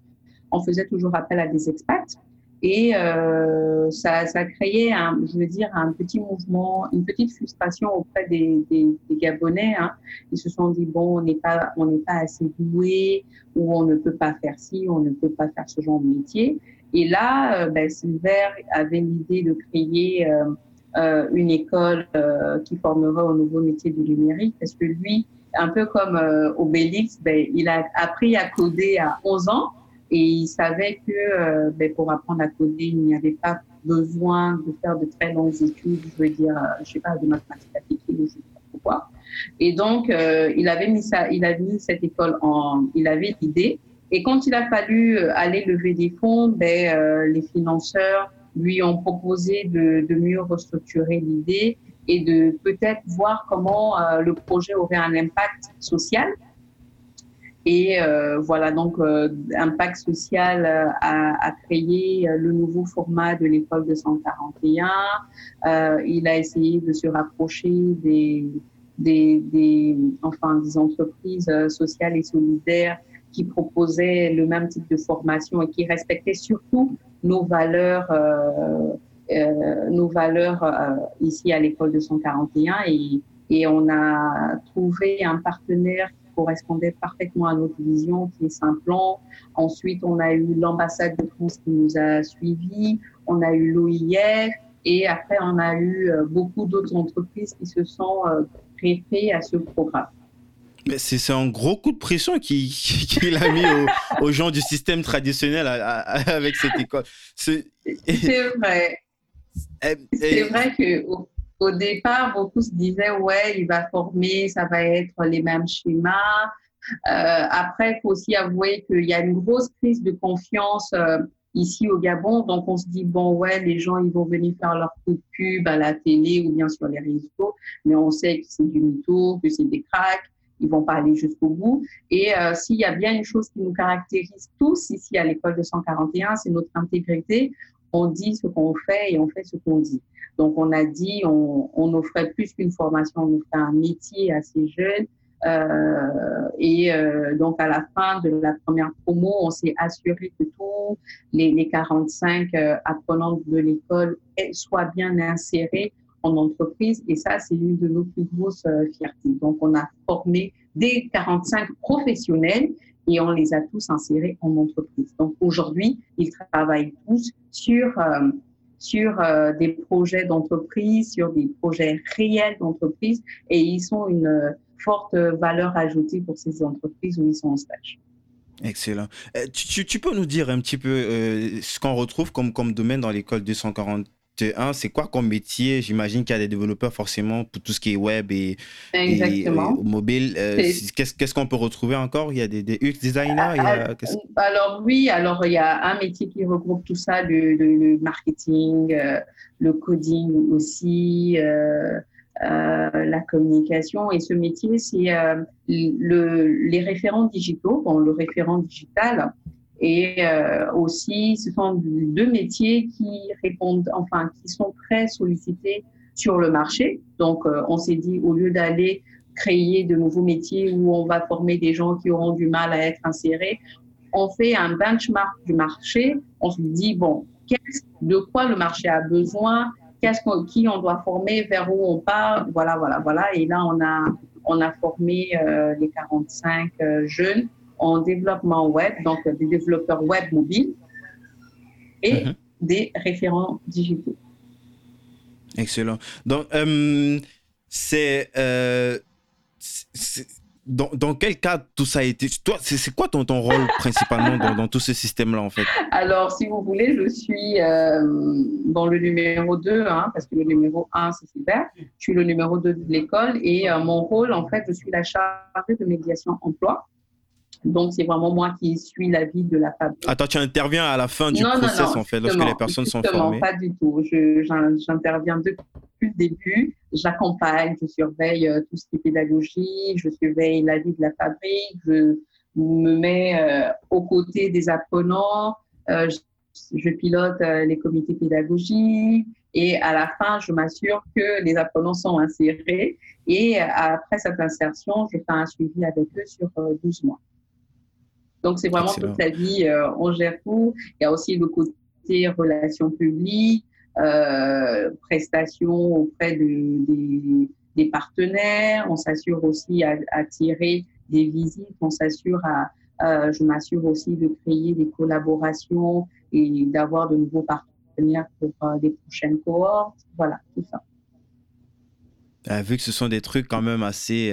on faisait toujours appel à des expats. Et euh, ça, ça créé, un, je veux dire, un petit mouvement, une petite frustration auprès des, des, des Gabonais. Hein. Ils se sont dit bon, on n'est pas, on n'est pas assez doué, ou on ne peut pas faire ci, on ne peut pas faire ce genre de métier. Et là, euh, ben, Silver avait l'idée de créer euh, euh une école euh, qui formerait au nouveau métier du numérique, parce que lui, un peu comme Obélix, ben, il a appris à coder à 11 ans. Et il savait que euh, ben, pour apprendre à coder, il n'y avait pas besoin de faire de très longues études, je veux dire, euh, je sais pas, de mathématiques appliquées, je sais pas pourquoi. Et donc, euh, il avait mis ça, il a mis cette école en, il avait l'idée. Et quand il a fallu aller lever des fonds, ben, les financeurs lui ont proposé de, de mieux restructurer l'idée et de peut-être voir comment le projet aurait un impact social et euh, voilà, donc euh, Impact Social euh, a, a, créé le nouveau format de l'école de 141. il a essayé de se rapprocher des, des, des, enfin, des entreprises sociales et solidaires qui proposaient le même type de formation et qui respectaient surtout nos valeurs, euh, nos valeurs ici à l'école de 141. Et, et on a trouvé un partenaire correspondait parfaitement à notre vision, qui est Simplon. Ensuite, on a eu l'ambassade de France qui nous a suivis, on a eu l'OIF, et après, on a eu euh, beaucoup d'autres entreprises qui se sont euh, greffées à ce programme. C'est un gros coup de pression qu'il a mis aux, gens du système traditionnel avec cette école. C'est vrai. C'est vrai que au départ, beaucoup se disaient, ouais, il va former, ça va être les mêmes schémas. Euh, après, il faut aussi avouer qu'il y a une grosse crise de confiance euh, ici au Gabon. Donc, on se dit, bon, ouais, les gens, ils vont venir faire leur coup de pub à la télé ou bien sur les réseaux, mais on sait que c'est du mytho, que c'est des cracks. Ils vont pas aller jusqu'au bout. Et euh, s'il y a bien une chose qui nous caractérise tous ici à l'école de 141, c'est notre intégrité. On dit ce qu'on fait et on fait ce qu'on dit. Donc, on a dit, on, offrait plus qu'une formation, on offrait un métier à ces jeunes Euh, et euh, donc, à la fin de la première promo, on s'est assuré que tous les, les 45 euh, apprenants de l'école soient bien insérés en entreprise. Et ça, c'est une de nos plus grosses fiertés. Donc, on a formé des 45 professionnels et on les a tous insérés en entreprise. Donc, aujourd'hui, ils travaillent tous sur sur des projets d'entreprise, sur des projets réels d'entreprise, et ils sont une forte valeur ajoutée pour ces entreprises où ils sont en stage. Excellent. Euh, tu, peux nous dire un petit peu euh, ce qu'on retrouve comme, comme domaine dans l'école 241 C'est quoi comme métier? J'imagine qu'il y a des développeurs forcément pour tout ce qui est web et, mobile. Euh, qu'est-ce qu'on peut retrouver encore? Il y a des, UX designers il y a, ah, Alors oui, alors il y a un métier qui regroupe tout ça, le, le marketing, le coding aussi. Euh, la communication. Et ce métier, c'est euh, le, les référents digitaux, bon, le référent digital. Et euh, aussi, ce sont deux métiers qui répondent, enfin, qui sont très sollicités sur le marché. Donc, on s'est dit, au lieu d'aller créer de nouveaux métiers où on va former des gens qui auront du mal à être insérés, on fait un benchmark du marché. On se dit, bon, de quoi le marché a besoin? Qui on doit former, vers où on part, voilà, voilà, voilà. Et là, on a, on a formé euh, les 45 euh, jeunes en développement web, donc des développeurs web mobiles et mhm. des référents digitaux. Excellent. Donc, euh, c'est dans, dans, quel cadre tout ça a été Toi, c'est quoi ton, ton rôle principalement dans, dans, tout ce système-là, en fait? Alors, si vous voulez, je suis euh, dans le numéro 2, hein, parce que le numéro 1, c'est cyber. Je suis le numéro 2 de l'école et euh, mon rôle, en fait, je suis la chargée de médiation emploi. Donc, c'est vraiment moi qui suis la vie de la fabrique. Attends, tu interviens à la fin du process, en fait, lorsque les personnes sont formées pas du tout. J'interviens depuis le début. J'accompagne, je surveille euh, tout ce qui est pédagogie, je surveille la vie de la fabrique, je me mets euh, aux côtés des apprenants, euh, je, pilote les comités pédagogiques et à la fin, je m'assure que les apprenants sont insérés. Et après cette insertion, je fais un suivi avec eux sur 12 mois. Donc, c'est vraiment toute la vie, euh, on gère tout. Il y a aussi le côté relations publiques, euh, prestations auprès de, des, partenaires. On s'assure aussi à, tirer des visites. On s'assure à, je m'assure aussi de créer des collaborations et d'avoir de nouveaux partenaires pour euh, des prochaines cohortes. Voilà, tout ça. vu que ce sont des trucs quand même assez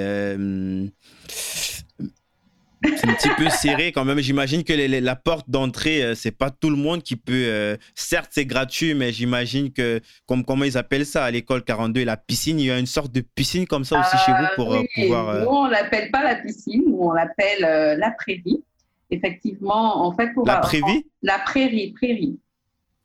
c'est un petit peu serré quand même. J'imagine que la porte d'entrée, euh, c'est pas tout le monde qui peut. Euh, certes, c'est gratuit, mais j'imagine que, comme comment ils appellent ça à l'école 42, la piscine, il y a une sorte de piscine comme ça aussi chez vous pour euh, pouvoir. Nous, on l'appelle pas la piscine, on l'appelle la prairie. Effectivement, en fait, pour. La prairie? La prairie, prairie.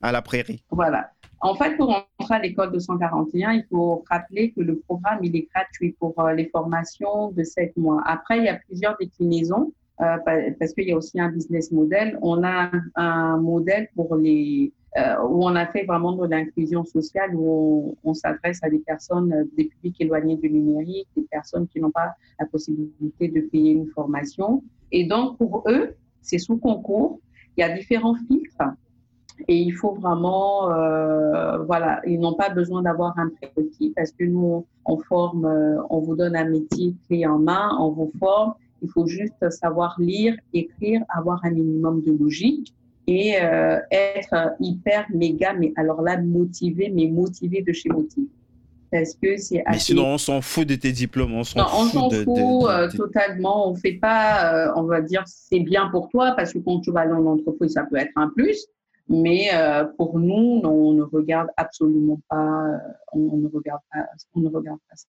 À la prairie. Voilà. En fait, pour entrer à l'école 241, il faut rappeler que le programme, il est gratuit pour euh, les formations de 7 mois. Après, il y a plusieurs déclinaisons euh, parce qu'il y a aussi un business model. On a un modèle pour les euh, où on a fait vraiment de l'inclusion sociale, où on, s'adresse à des personnes, des publics éloignés du numérique, des personnes qui n'ont pas la possibilité de payer une formation. Et donc, pour eux, c'est sous concours. Il y a différents filtres et il faut vraiment, euh, voilà, ils n'ont pas besoin d'avoir un prérequis parce que nous, on forme, euh, on vous donne un métier clé en main, on vous forme. Il faut juste savoir lire, écrire, avoir un minimum de logique et euh, être hyper méga, mais alors là, motivé, mais motivé de chez motivé. Parce que c'est Mais sinon, on s'en fout de tes diplômes, on s'en fout. On s'en fout totalement. On fait pas, on va dire, c'est bien pour toi parce que quand tu vas dans l'entreprise, ça peut être un plus. Mais euh, pour nous, on ne regarde absolument pas, euh, on, ne regarde pas, on ne regarde pas ça.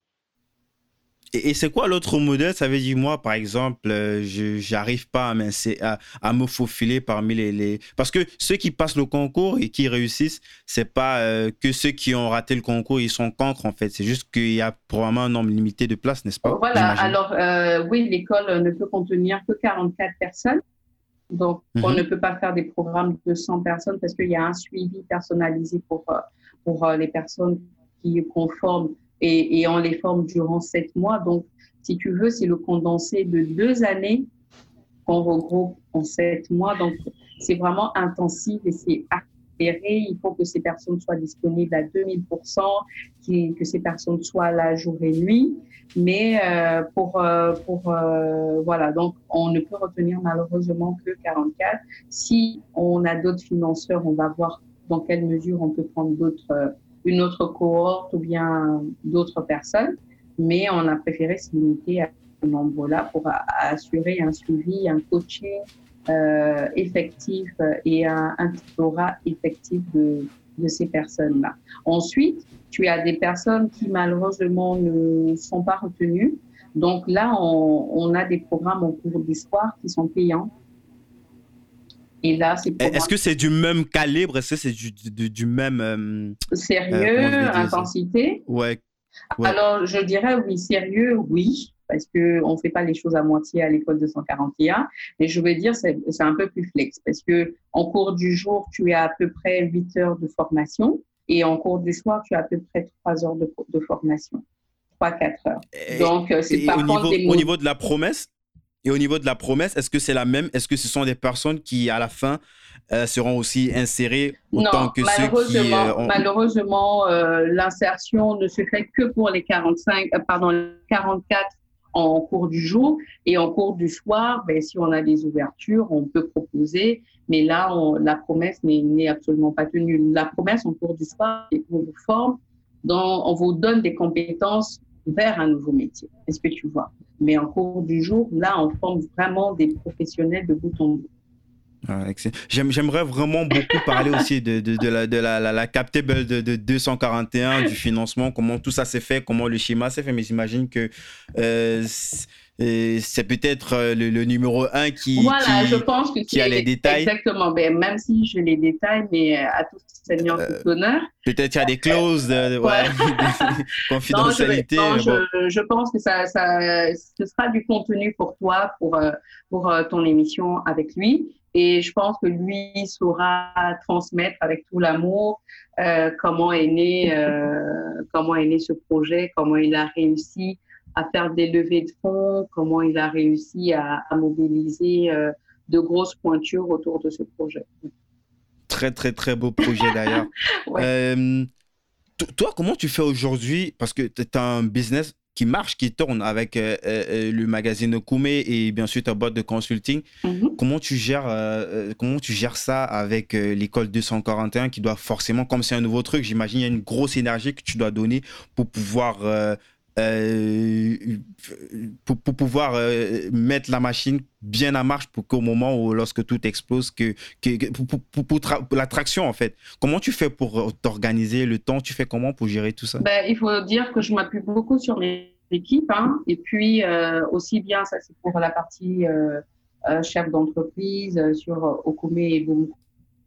Et, c'est quoi l'autre modèle? Ça veut dire, moi, par exemple, euh, je n'arrive pas à, à, me faufiler parmi les, les, Parce que ceux qui passent le concours et qui réussissent, c'est pas que ceux qui ont raté le concours, ils sont cancres, en fait. C'est juste qu'il y a probablement un nombre limité de places, n'est-ce pas? Voilà, alors oui, l'école ne peut contenir que 44 personnes. Donc, on mhm. ne peut pas faire des programmes de 100 personnes parce qu'il y a un suivi personnalisé pour, euh, pour euh, les personnes qui conforment et, et on les forme durant sept mois. Donc, si tu veux, c'est le condensé de deux années qu'on regroupe en sept mois. Donc, c'est vraiment intensif et c'est Il faut que ces personnes soient disponibles à 2000%, que ces personnes soient là jour et nuit. Mais euh, pour, euh, euh, voilà, donc on ne peut retenir malheureusement que 44. Si on a d'autres financeurs, on va voir dans quelle mesure on peut prendre une autre cohorte ou bien d'autres personnes. Mais on a préféré se limiter à ce nombre-là pour assurer un suivi, un coaching euh, effectif et un, un tutorat effectif de, de ces personnes-là. Ensuite, tu as des personnes qui malheureusement ne sont pas retenues. Donc là, on, on a des programmes en cours d'histoire qui sont payants. Et là, c'est Est-ce que c'est du même calibre? Est-ce que c'est du, du, du, même. Euh, sérieux, euh, intensité? Ouais. ouais. Alors, je dirais oui, sérieux, oui parce qu'on ne fait pas les choses à moitié à l'école 241. Mais je veux dire, c'est un peu plus flex parce que en cours du jour, tu as à peu près 8 heures de formation et en cours du soir, tu as à peu près 3 heures de, de formation. 3-4 heures. Donc, euh, c'est pas au niveau, des au niveau de la promesse, et au niveau de la promesse, est-ce que c'est la même Est-ce que ce sont des personnes qui, à la fin, euh, seront aussi insérées autant que ceux qui euh, ont... Malheureusement, euh, l'insertion ne se fait que pour les 45, euh, pardon, 44 en cours du jour et en cours du soir, ben, si on a des ouvertures, on peut proposer. Mais là, on, la promesse n'est absolument pas tenue. La promesse en cours du soir, c'est qu'on vous forme, on vous donne des compétences vers un nouveau métier. Est-ce que tu vois? Mais en cours du jour, là, on forme vraiment des professionnels de bout en bout. Ah, J'aimerais vraiment beaucoup parler aussi de, de, de, la, de la, la, la captable de, de, 241, du financement, comment tout ça s'est fait, comment le schéma s'est fait, mais j'imagine que euh, c'est peut-être euh, le, le, numéro un qui, voilà, qui, je pense que qui a les détails. Exactement, ben, même si j'ai les détails, mais euh, à tout Seigneur, euh, tout honneur. Peut-être il y a des clauses de, ouais, confidentialité. Non, je, non, je, je, pense que ça, ça, ce sera du contenu pour toi, pour, pour ton émission avec lui. Et je pense que lui saura transmettre avec tout l'amour euh, comment est né, euh, comment est né ce projet, comment il a réussi à faire des levées de fonds, comment il a réussi à, à mobiliser euh, de grosses pointures autour de ce projet. Très très très beau projet d'ailleurs. ouais. Toi, comment tu fais aujourd'hui? Parce que tu as un business qui marche, qui tourne avec euh, euh, le magazine Koumé et bien sûr ta boîte de consulting. Mm -hmm. Comment tu gères euh, comment tu gères ça avec euh, l'école 241 qui doit forcément comme c'est un nouveau truc, j'imagine il y a une grosse énergie que tu dois donner pour pouvoir euh, euh, pour, pouvoir euh, mettre la machine bien à marche pour qu'au moment où lorsque tout explose, que, pour, la traction en fait. Comment tu fais pour t'organiser le temps? Tu fais comment pour gérer tout ça? Ben, Il faut dire que je m'appuie beaucoup sur mes équipes hein, et puis euh, aussi bien ça c'est pour la partie euh, euh, chef d'entreprise sur Okome et Boom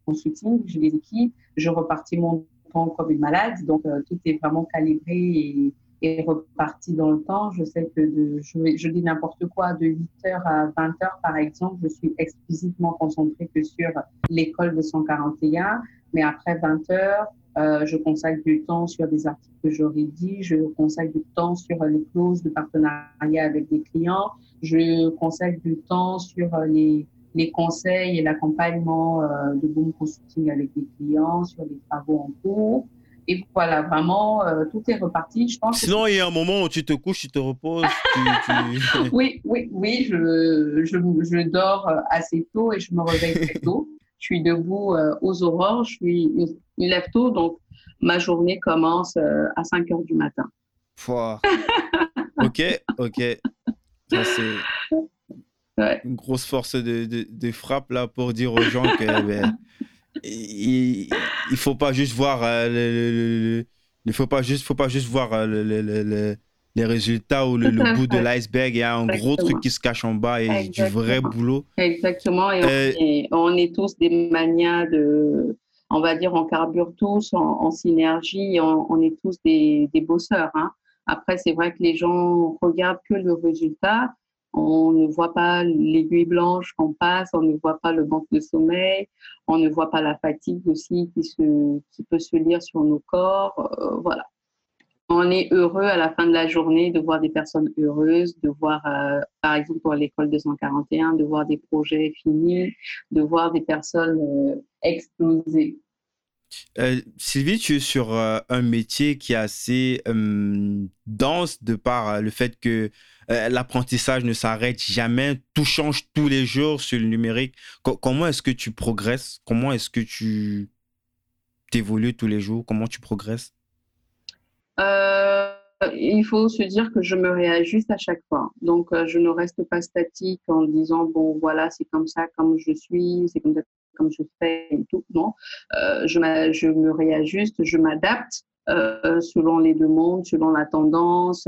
Consulting. J'ai des équipes, je repartis mon temps comme une malade, donc tout est vraiment calibré et est reparti dans le temps. Je sais que de, je, dis n'importe quoi, de 8h à 20h par exemple, je suis exclusivement concentrée que sur l'école de 141. Mais après 20h, euh, je consacre du temps sur des articles que je rédige, je consacre du temps sur les clauses de partenariat avec des clients, je consacre du temps sur les, les conseils et l'accompagnement euh, de Boom Consulting avec des clients, sur les travaux en cours. Et voilà, vraiment, euh, tout est reparti. Je pense Sinon, il y a un moment où tu te couches, tu te reposes. tu, tu... oui, oui, oui, je, je, je, dors assez tôt et je me réveille très tôt. je suis debout euh, aux aurores, je suis une lève tôt, donc ma journée commence euh, à 5 heures du matin. Pouah. ok, ok. Ça, c'est ouais. une grosse force de, de, de, frappe là pour dire aux gens que. Ben, il, il faut pas juste voir euh, le, le, le, il faut pas juste faut pas juste voir euh, le, les résultats ou le, bout de l'iceberg il y a un Exactement. gros truc qui se cache en bas et Exactement. du vrai boulot Exactement et euh, on, est, on, est, tous des manias de on va dire on carbure tous en, en synergie on, on, est tous des, des bosseurs hein. après c'est vrai que les gens regardent que le résultat on ne voit pas l'aiguille blanche qu'on passe, on ne voit pas le manque de sommeil, on ne voit pas la fatigue aussi qui, peut se lire sur nos corps. Euh, voilà. on est heureux à la fin de la journée de voir des personnes heureuses, de voir, euh, par exemple, pour l'école 241, de voir des projets finis, de voir des personnes euh, exploser. Euh, Sylvie, tu es sur un métier qui est assez dense de par le fait que l'apprentissage ne s'arrête jamais, tout change tous les jours sur le numérique. comment est-ce que tu progresses? Comment est-ce que tu évolues tous les jours? Comment tu progresses? Euh, il faut se dire que je me réajuste à chaque fois. Donc, euh, je ne reste pas statique en disant, bon, voilà, c'est comme ça, comme je suis, c'est comme ça, comme je fais et tout. Non, euh, je, je, me réajuste, je m'adapte selon les demandes, selon la tendance.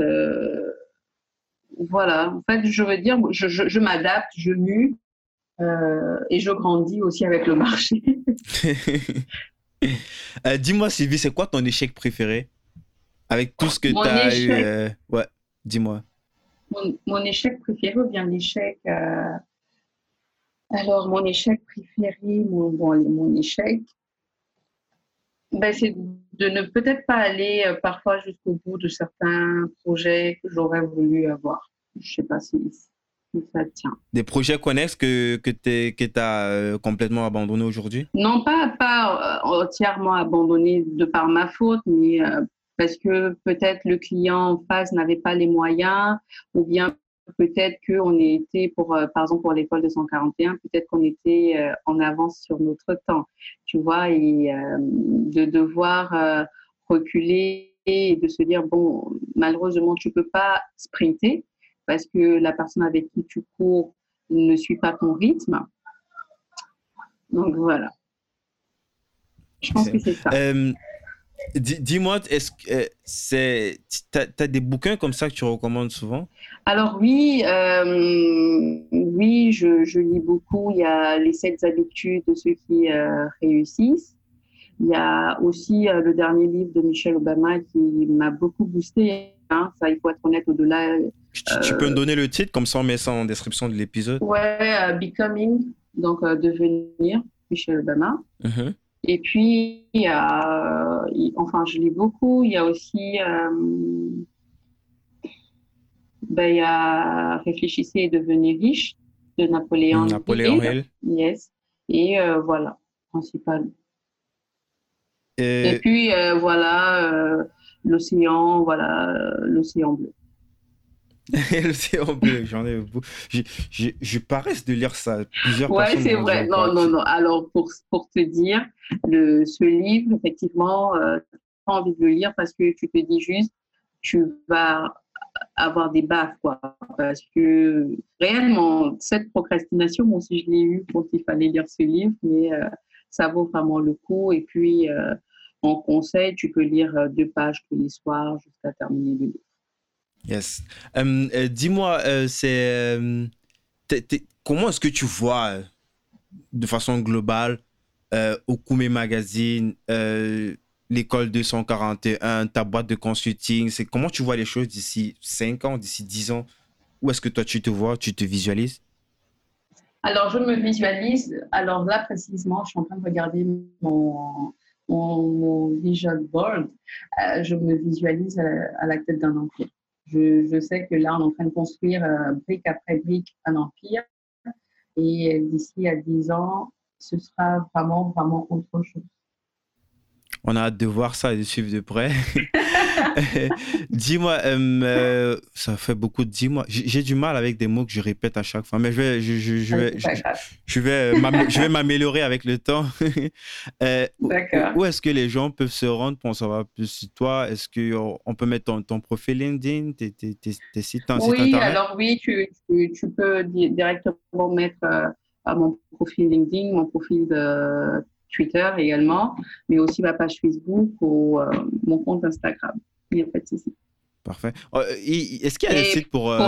voilà, en fait, je veux dire, je, je, je m'adapte, je mue et je grandis aussi avec le marché. Dis-moi, Sylvie, c'est quoi ton échec préféré? Avec tout ce que tu as eu. Euh, ouais, dis-moi. Mon, échec préféré ou bien l'échec. Euh, alors, mon échec préféré, mon, mon échec, ben, c'est de ne peut-être pas aller euh, parfois jusqu'au bout de certains projets que j'aurais voulu avoir. Je ne sais pas si, ça tient. Des projets connexes que, que tu as complètement abandonnés aujourd'hui? Non, pas, pas entièrement abandonnés de par ma faute, mais parce que peut-être le client en face n'avait pas les moyens ou bien peut-être qu'on était pour euh, par exemple pour l'école de 141 peut-être qu'on était euh, en avance sur notre temps. Tu vois et euh, de devoir reculer et de se dire bon malheureusement tu peux pas sprinter parce que la personne avec qui tu cours ne suit pas ton rythme. Donc voilà. Je pense que c'est ça Dis-moi, est-ce que euh, c'est, tu as, des bouquins comme ça que tu recommandes souvent? Alors oui, euh, oui, je, je, lis beaucoup. Il y a les sept habitudes de ceux qui euh, réussissent. Il y a aussi le dernier livre de Michelle Obama qui m'a beaucoup boosté. Hein. ça, il faut être honnête au-delà. Tu, peux me donner le titre, comme ça on met ça en description de l'épisode. Ouais, Becoming, donc devenir, Michelle Obama. Uh-huh. Et puis, il y a, enfin, je lis beaucoup. Il y a aussi, euh, ben, il y a Réfléchissez et devenez riche de Napoléon. Napoléon Hill. Yes. Et euh, voilà, principalement. Et, puis, euh, voilà, l'océan, voilà, l'océan bleu. Bleu, j'en ai beaucoup. Je, je, je, paresse de lire ça. Plusieurs ouais, c'est vrai. Non, non, non. Alors, pour, pour te dire, le, ce livre, effectivement, euh, tu as envie de le lire parce que tu te dis juste, tu vas avoir des baffes, quoi. Parce que réellement, cette procrastination, moi aussi, je l'ai eu quand il fallait lire ce livre, mais euh, ça vaut vraiment le coup. Et puis, euh, en conseil, tu peux lire deux pages tous les soirs jusqu'à terminer le livre. Yes. Dis-moi, c'est comment est-ce que tu vois de façon globale euh, Okume Magazine, euh, l'école 241, ta boîte de consulting c'est Comment tu vois les choses d'ici 5 ans, d'ici 10 ans? Où est-ce que toi tu te vois, tu te visualises? Alors, je me visualise. Alors là, précisément, je suis en train de regarder mon, mon, vision board. Euh, je me visualise à, la tête d'un empire. Je, je, sais que là, on est en train de construire euh, brique après brique un empire. Et d'ici à 10 ans, ce sera vraiment, vraiment autre chose. On a hâte de voir ça et de suivre de près. dis-moi, euh, euh, ça fait beaucoup de dis-moi. J'ai du mal avec des mots que je répète à chaque fois, mais je vais, je, je, je vais, je, vais, je vais m'améliorer avec le temps. euh, où, est-ce que les gens peuvent se rendre pour en savoir plus sur toi? Est-ce qu'on peut mettre ton, ton profil LinkedIn, tes, tes, tes, sites, Oui, alors oui, tu, tu, peux directement mettre euh, à mon profil LinkedIn, mon profil de Twitter également, mais aussi ma page Facebook ou euh, mon compte Instagram. Il n'y a pas de souci. Parfait. Oh, est-ce qu'il y a un site pour. Euh,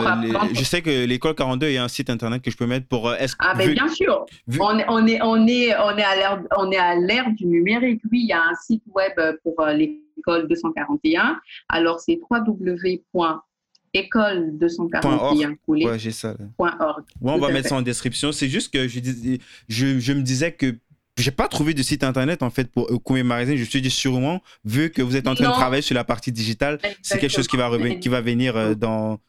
je sais que l'école 42, il y a un site internet que je peux mettre pour. Euh, ah, ben bien sûr. On, est, on, est, on, est, on est à l'ère du numérique. Oui, il y a un site web pour l'école 241. Alors, c'est www.école 241 ouais, j'ai ça. .org. on va mettre ça en description. C'est juste que je, je, je me disais que j'ai pas trouvé de site internet en fait pour Okume Magazine. Je me suis dit sûrement, vu que vous êtes en train de travailler sur la partie digitale, c'est quelque chose qui va, qui va venir dans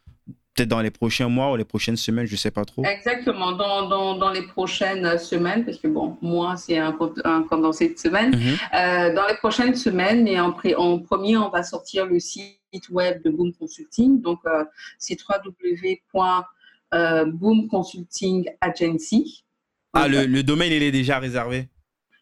peut-être dans les prochains mois ou les prochaines semaines, je ne sais pas trop. Exactement, dans, dans, dans, les prochaines semaines, parce que bon, moi, c'est un, un, condensé de semaines. Mhm. Euh, dans les prochaines semaines, et en, en, premier, on va sortir le site web de Boom Consulting. Donc, euh, c'est www.boomconsultingagency. Ah, le, le, domaine, il est déjà réservé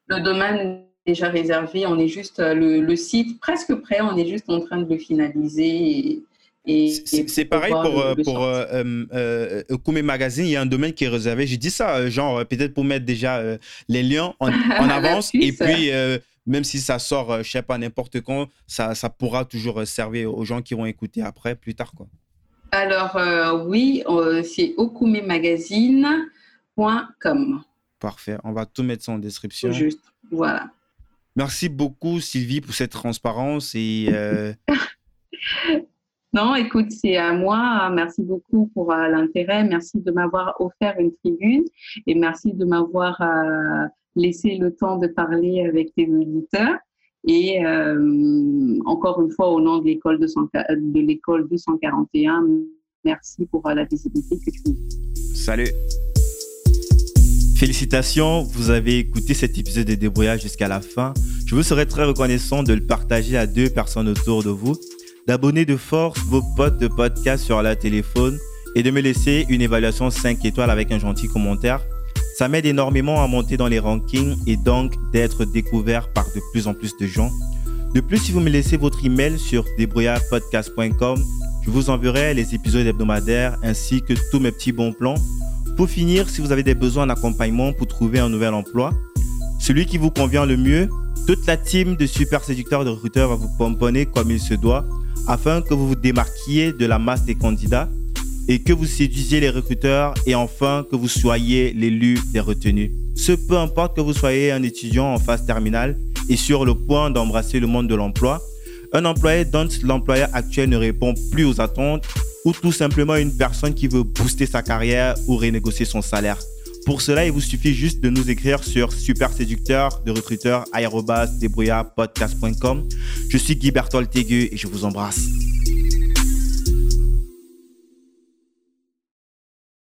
Le domaine est déjà réservé. On est juste, euh, le, le, site presque prêt, on est juste en train de le finaliser. Et, c'est pareil pour, euh, pour euh, Magazine, il y a un domaine qui est réservé. J'ai dit ça, genre, peut-être pour mettre déjà les liens en, avance. et puis, même si ça sort, je sais pas, n'importe quand, ça, ça pourra toujours servir aux gens qui vont écouter après, plus tard. Quoi. Alors, oui, c'est okumemagazine.com. Parfait, on va tout mettre ça en description. Juste, voilà. Merci beaucoup, Sylvie, pour cette transparence et. Non, écoute, c'est à moi. Merci beaucoup pour euh, l'intérêt. Merci de m'avoir offert une tribune et merci de m'avoir euh, laissé le temps de parler avec tes auditeurs. Et euh, encore une fois, au nom de l'école de l'école 241, merci pour la visibilité que tu as. Salut. Félicitations, vous avez écouté cet épisode de Débrouillage jusqu'à la fin. Je vous serais très reconnaissant de le partager à deux personnes autour de vous d'abonner de force vos potes de podcast sur la téléphone et de me laisser une évaluation 5 étoiles avec un gentil commentaire. Ça m'aide énormément à monter dans les rankings et donc d'être découvert par de plus en plus de gens. De plus, si vous me laissez votre email sur débrouillardpodcast.com, je vous enverrai les épisodes hebdomadaires ainsi que tous mes petits bons plans. Pour finir, si vous avez des besoins d'accompagnement pour trouver un nouvel emploi, celui qui vous convient le mieux, toute la team de super séducteurs de recruteurs va vous pomponner comme il se doit afin que vous vous démarquiez de la masse des candidats et que vous séduisiez les recruteurs et enfin que vous soyez l'élu des retenus. Ce peu importe que vous soyez un étudiant en phase terminale et sur le point d'embrasser le monde de l'emploi, un employé dont l'employeur actuel ne répond plus aux attentes ou tout simplement une personne qui veut booster sa carrière ou renégocier son salaire. Pour cela, il vous suffit juste de nous écrire sur super séducteur de recruteur Je suis Guy Bertol et je vous embrasse.